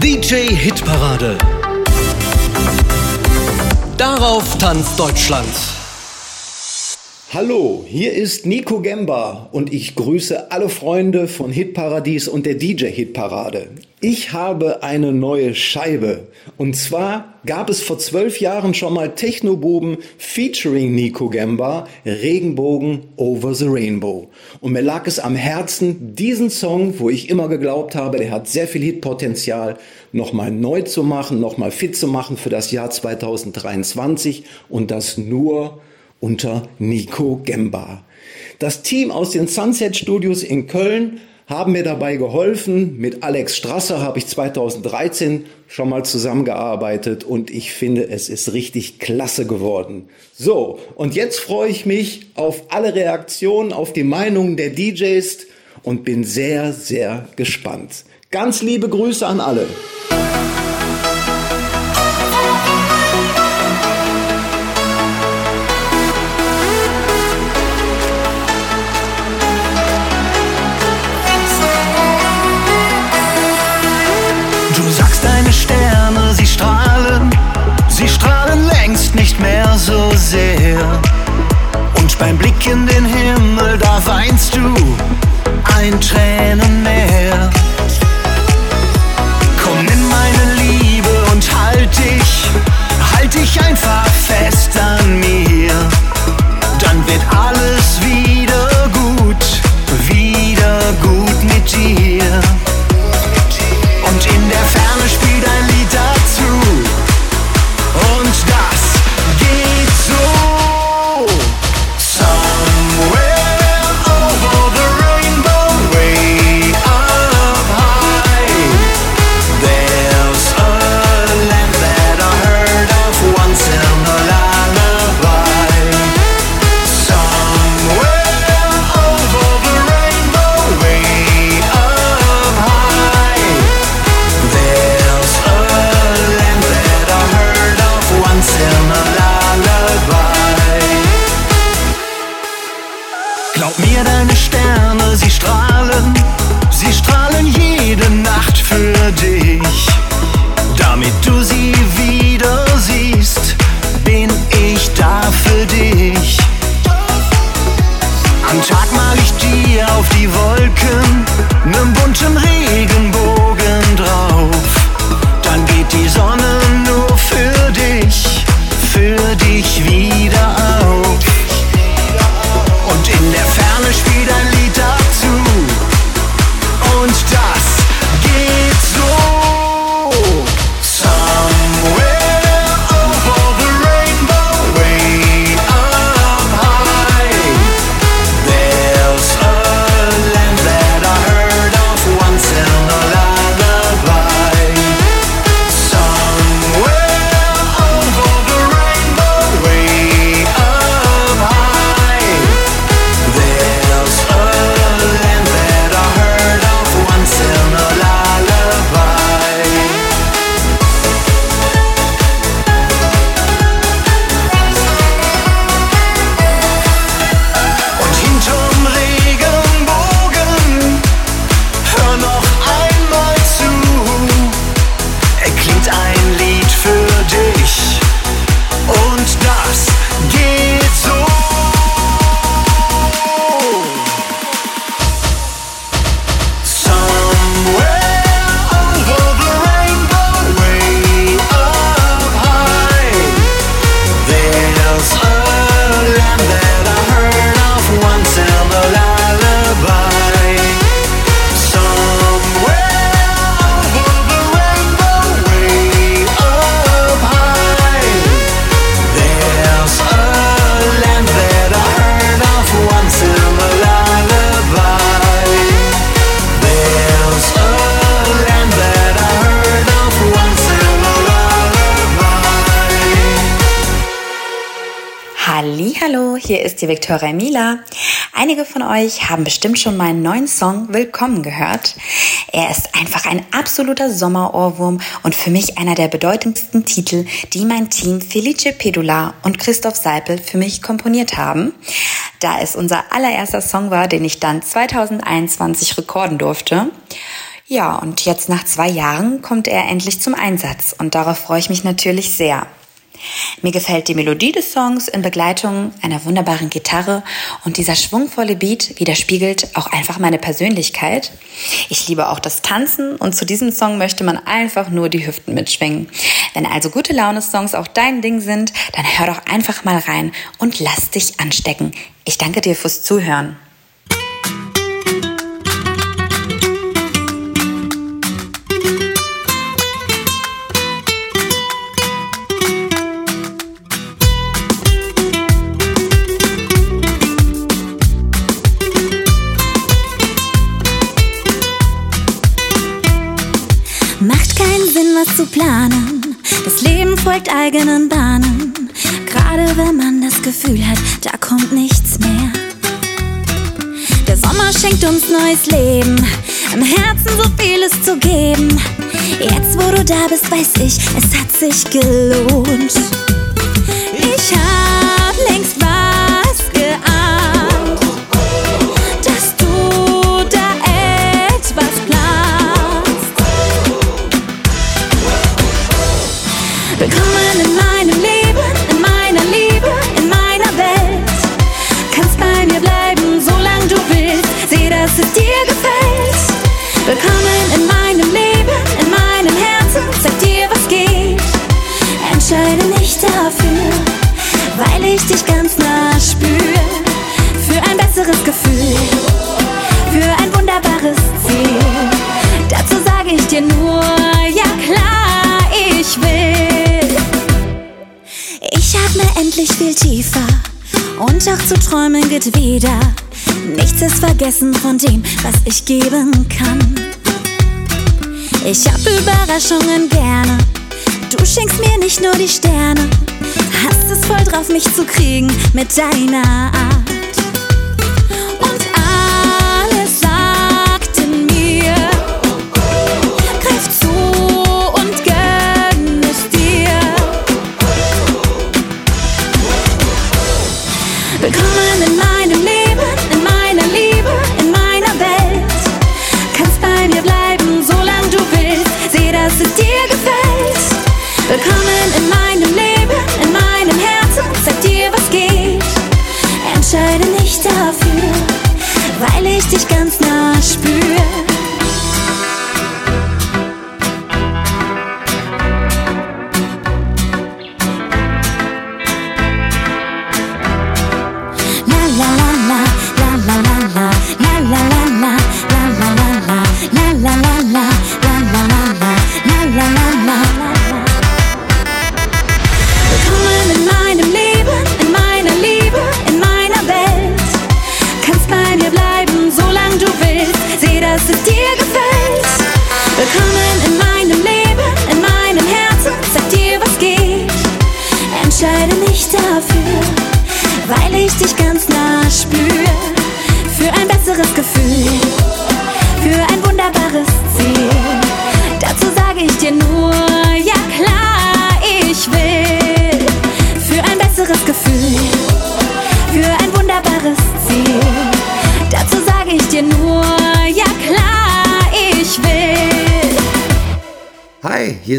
DJ Hitparade. Darauf tanzt Deutschland. Hallo, hier ist Nico Gemba und ich grüße alle Freunde von Hitparadies und der DJ Hitparade. Ich habe eine neue Scheibe. Und zwar gab es vor zwölf Jahren schon mal Technobuben featuring Nico Gemba, Regenbogen Over the Rainbow. Und mir lag es am Herzen, diesen Song, wo ich immer geglaubt habe, der hat sehr viel Hitpotenzial, nochmal neu zu machen, nochmal fit zu machen für das Jahr 2023 und das nur unter Nico Gemba. Das Team aus den Sunset Studios in Köln haben mir dabei geholfen. Mit Alex Strasser habe ich 2013 schon mal zusammengearbeitet und ich finde, es ist richtig klasse geworden. So, und jetzt freue ich mich auf alle Reaktionen, auf die Meinungen der DJs und bin sehr, sehr gespannt. Ganz liebe Grüße an alle. Du ein Tränenmeer. Glaub mir, deine Sterne, sie strahlen, sie strahlen jede Nacht für dich. Damit du sie wieder siehst, bin ich da für dich. Am Tag mal ich dir auf die Wolken nen bunten Regenbogen ist die Viktoria Mila. Einige von euch haben bestimmt schon meinen neuen Song Willkommen gehört. Er ist einfach ein absoluter Sommerohrwurm und für mich einer der bedeutendsten Titel, die mein Team Felice Pedula und Christoph Seipel für mich komponiert haben, da es unser allererster Song war, den ich dann 2021 rekorden durfte. Ja, und jetzt nach zwei Jahren kommt er endlich zum Einsatz und darauf freue ich mich natürlich sehr. Mir gefällt die Melodie des Songs in Begleitung einer wunderbaren Gitarre und dieser schwungvolle Beat widerspiegelt auch einfach meine Persönlichkeit. Ich liebe auch das Tanzen und zu diesem Song möchte man einfach nur die Hüften mitschwingen. Wenn also gute Laune-Songs auch dein Ding sind, dann hör doch einfach mal rein und lass dich anstecken. Ich danke dir fürs Zuhören. Zu planen. Das Leben folgt eigenen Bahnen. Gerade wenn man das Gefühl hat, da kommt nichts mehr. Der Sommer schenkt uns neues Leben, im Herzen so vieles zu geben. Jetzt, wo du da bist, weiß ich, es hat sich gelohnt. Ich hab Willkommen in meinem Leben, in meinem Herzen. Sag dir, was geht. Entscheide nicht dafür, weil ich dich ganz nah spüre. Für ein besseres Gefühl, für ein wunderbares Ziel. Dazu sage ich dir nur, ja klar, ich will. Ich atme endlich viel tiefer und auch zu träumen geht wieder. Nichts ist vergessen von dem, was ich geben kann. Ich hab Überraschungen gerne. Du schenkst mir nicht nur die Sterne, hast es voll drauf, mich zu kriegen mit deiner Art.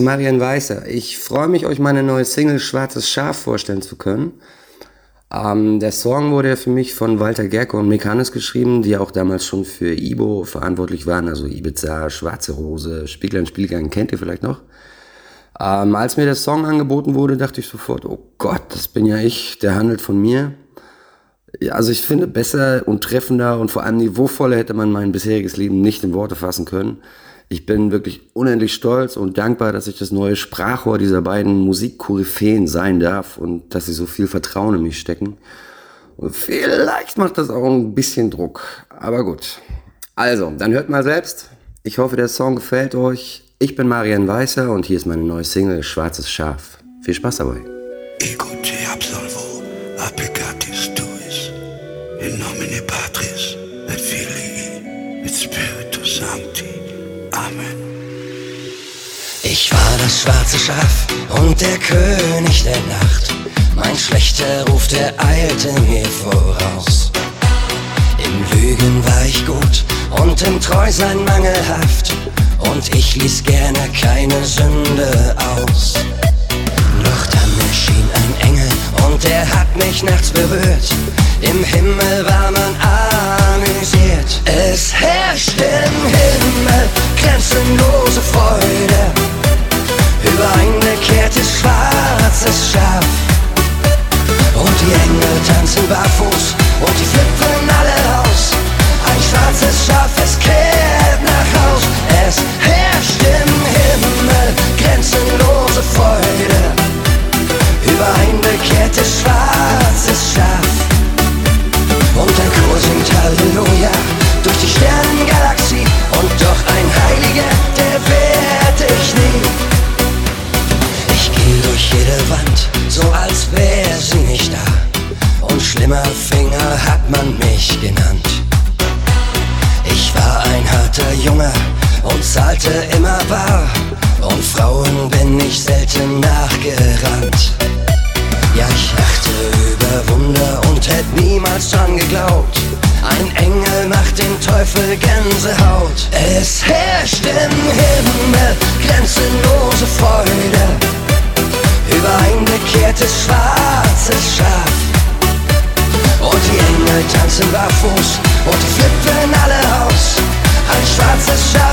Ist Marian Weißer. Ich freue mich, euch meine neue Single Schwarzes Schaf vorstellen zu können. Ähm, der Song wurde für mich von Walter Gerke und Mekanis geschrieben, die auch damals schon für Ibo verantwortlich waren, also Ibiza, Schwarze Rose, Spieglein, Spielgang, kennt ihr vielleicht noch. Ähm, als mir der Song angeboten wurde, dachte ich sofort, oh Gott, das bin ja ich, der handelt von mir. Ja, also ich finde, besser und treffender und vor allem niveauvoller hätte man mein bisheriges Leben nicht in Worte fassen können. Ich bin wirklich unendlich stolz und dankbar, dass ich das neue Sprachrohr dieser beiden Musikkoryphäen sein darf und dass sie so viel Vertrauen in mich stecken. Und vielleicht macht das auch ein bisschen Druck, aber gut. Also, dann hört mal selbst. Ich hoffe, der Song gefällt euch. Ich bin Marian Weißer und hier ist meine neue Single Schwarzes Schaf. Viel Spaß dabei. Écoutez absolvo, applicatis Amen. Ich war das schwarze Schaf und der König der Nacht. Mein schlechter Ruf, der eilte mir voraus. Im Lügen war ich gut und im Treusein mangelhaft. Und ich ließ gerne keine Sünde aus. Doch dann erschien ein Engel und er hat mich nachts berührt. Im Himmel war man amüsiert. Es herrscht im Himmel grenzenlose Freude über ein bekehrtes schwarzes Schaf. Und die Engel tanzen barfuß und die flippen alle aus. Ein schwarzes Schaf, Tanzen barfuß und die flippen alle aus. Ein schwarzes Schaf,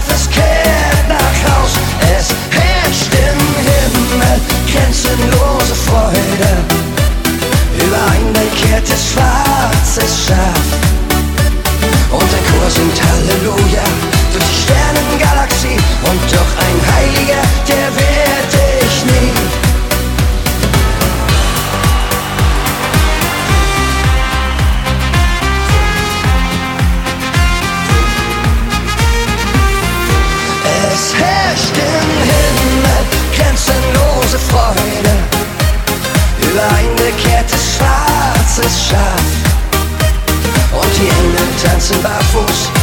Engel tanzen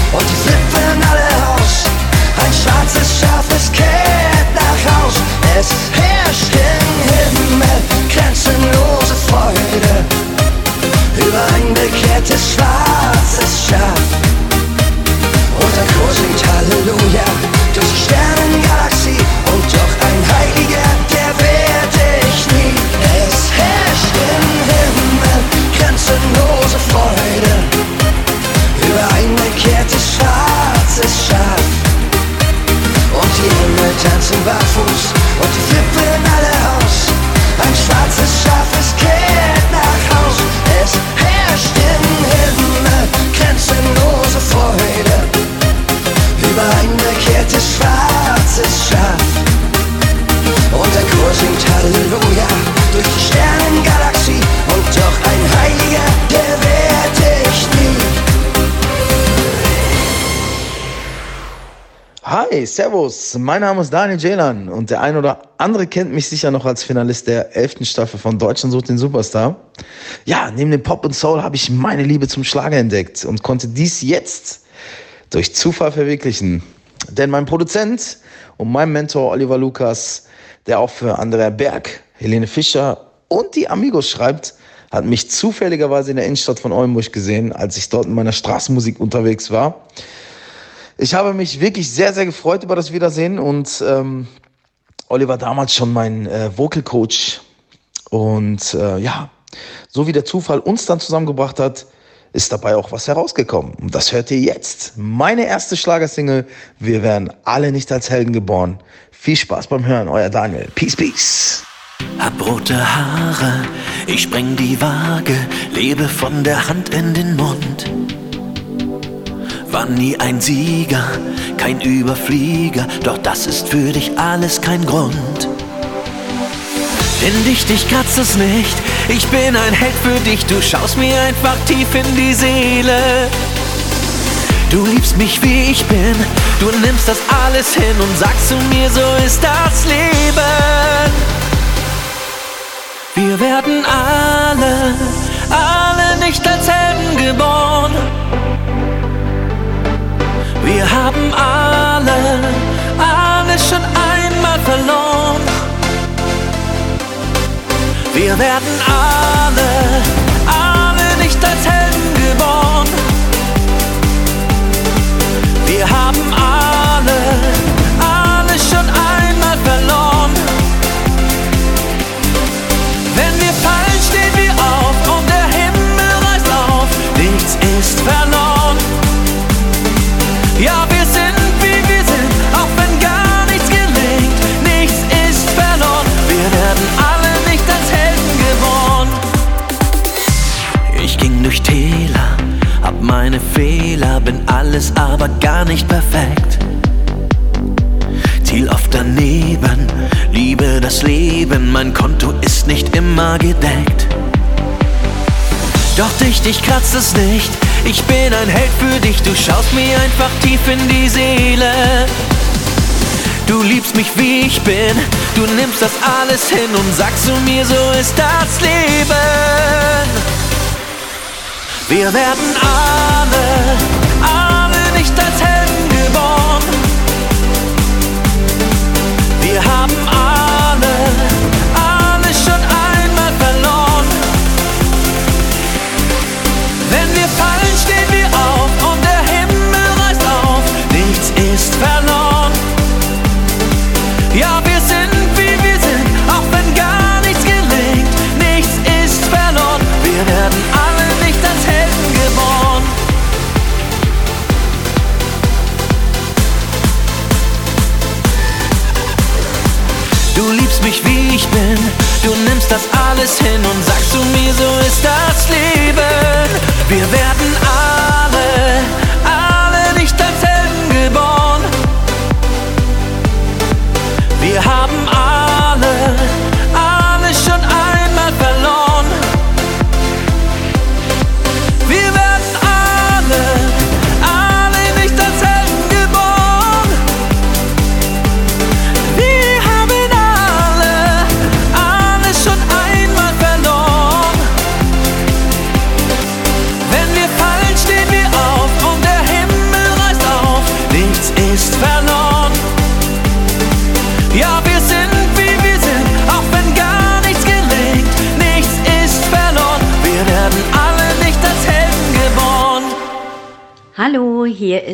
Hi, Servus, mein Name ist Daniel Jelan und der ein oder andere kennt mich sicher noch als Finalist der 11. Staffel von Deutschland sucht den Superstar. Ja, neben dem Pop und Soul habe ich meine Liebe zum Schlager entdeckt und konnte dies jetzt durch Zufall verwirklichen. Denn mein Produzent und mein Mentor Oliver Lukas, der auch für Andrea Berg, Helene Fischer und die Amigos schreibt, hat mich zufälligerweise in der Innenstadt von Oldenburg gesehen, als ich dort in meiner Straßenmusik unterwegs war. Ich habe mich wirklich sehr, sehr gefreut über das Wiedersehen und ähm, Oliver damals schon mein äh, Vocal Coach. Und äh, ja, so wie der Zufall uns dann zusammengebracht hat, ist dabei auch was herausgekommen. Und das hört ihr jetzt. Meine erste Schlagersingle, Wir werden alle nicht als Helden geboren. Viel Spaß beim Hören, euer Daniel. Peace, peace. Hab rote Haare, ich spreng die Waage, lebe von der Hand in den Mund. War nie ein Sieger, kein Überflieger, doch das ist für dich alles kein Grund. Denn dich, dich kratzt es nicht, ich bin ein Held für dich, du schaust mir einfach tief in die Seele. Du liebst mich wie ich bin, du nimmst das alles hin und sagst zu mir, so ist das Leben. Wir werden alle, Wir werden alle, alle nicht als Helden geboren. Wir haben alle bin alles aber gar nicht perfekt. Ziel oft daneben, liebe das Leben, mein Konto ist nicht immer gedeckt. Doch dich, dich kratzt es nicht, ich bin ein Held für dich, du schaust mir einfach tief in die Seele. Du liebst mich wie ich bin, du nimmst das alles hin und sagst zu mir, so ist das Leben. Wir werden alle Jag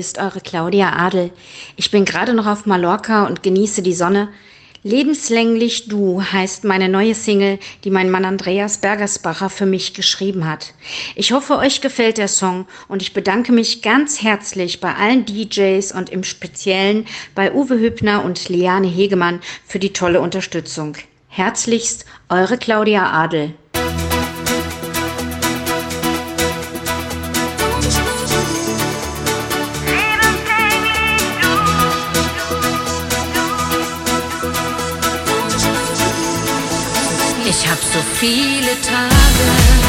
ist eure Claudia Adel. Ich bin gerade noch auf Mallorca und genieße die Sonne. Lebenslänglich Du heißt meine neue Single, die mein Mann Andreas Bergersbacher für mich geschrieben hat. Ich hoffe, euch gefällt der Song und ich bedanke mich ganz herzlich bei allen DJs und im Speziellen bei Uwe Hübner und Liane Hegemann für die tolle Unterstützung. Herzlichst, eure Claudia Adel. viele Tage.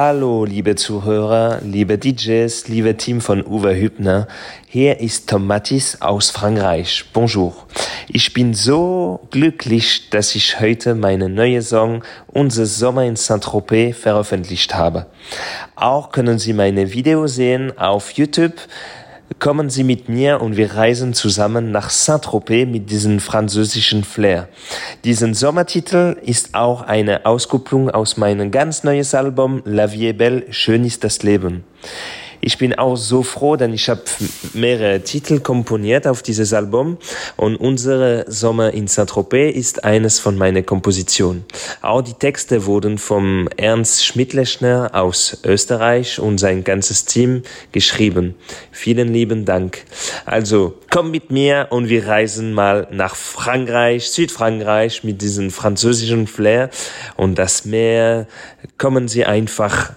Hallo, liebe Zuhörer, liebe DJs, liebe Team von Uwe Hübner. Hier ist Tom Mattis aus Frankreich. Bonjour. Ich bin so glücklich, dass ich heute meine neue Song Unser Sommer in Saint-Tropez veröffentlicht habe. Auch können Sie meine Videos sehen auf YouTube. Kommen Sie mit mir und wir reisen zusammen nach Saint-Tropez mit diesem französischen Flair. Diesen Sommertitel ist auch eine Auskupplung aus meinem ganz neues Album La Vie est belle, schön ist das Leben. Ich bin auch so froh, denn ich habe mehrere Titel komponiert auf dieses Album und unsere Sommer in Saint-Tropez ist eines von meinen Kompositionen. Auch die Texte wurden vom Ernst Schmidlechner aus Österreich und sein ganzes Team geschrieben. Vielen lieben Dank. Also komm mit mir und wir reisen mal nach Frankreich, Südfrankreich mit diesem französischen Flair und das Meer. Kommen Sie einfach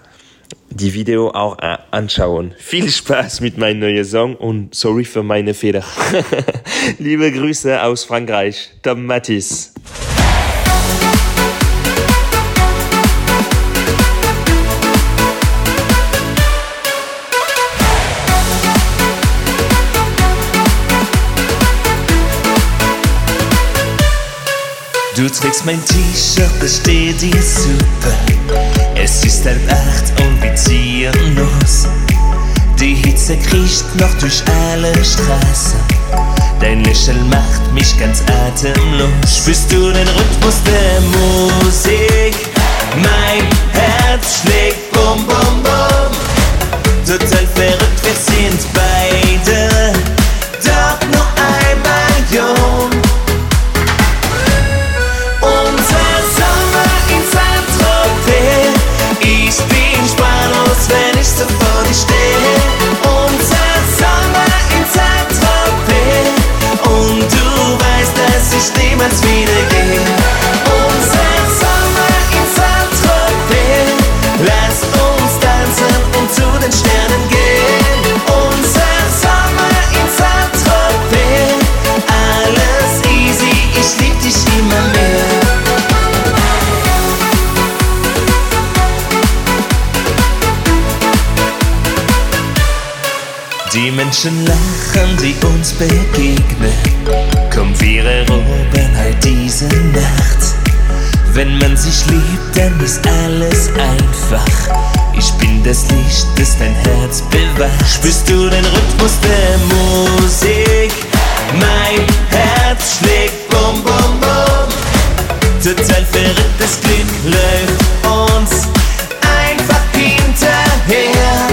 die Video auch äh, anschauen. Viel Spaß mit meinem neuen Song und sorry für meine Fehler. Liebe Grüße aus Frankreich, Tom Mattis. Du trägst mein T-Shirt, das steht dir super. Hitze kriecht noch durch alle Straßen. Dein Lächeln macht mich ganz atemlos. Spürst du den Rhythmus der Musik? Mein Herz schlägt bum bum bum. Total verrückt, wir sind beide. Menschen lachen, die uns begegnen. Komm, wir erobern halt diese Nacht. Wenn man sich liebt, dann ist alles einfach. Ich bin das Licht, das dein Herz bewacht. Spürst du den Rhythmus der Musik? Mein Herz schlägt bum bum bum. Total verrücktes Glück läuft uns einfach hinterher.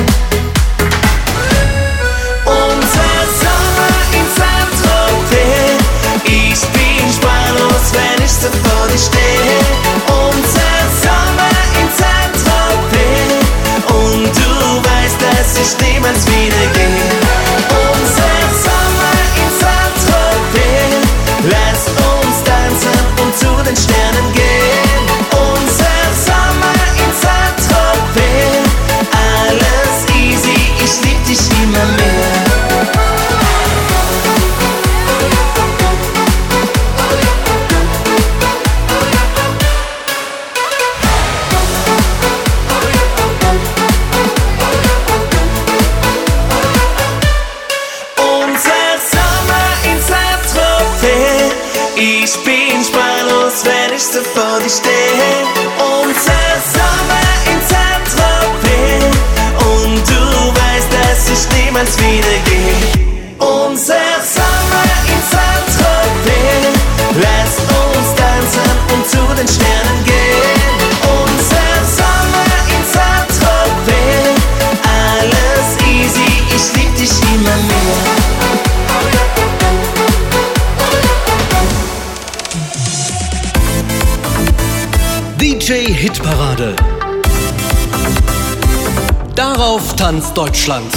Sprachlos, wenn ich so Tanzt Deutschland.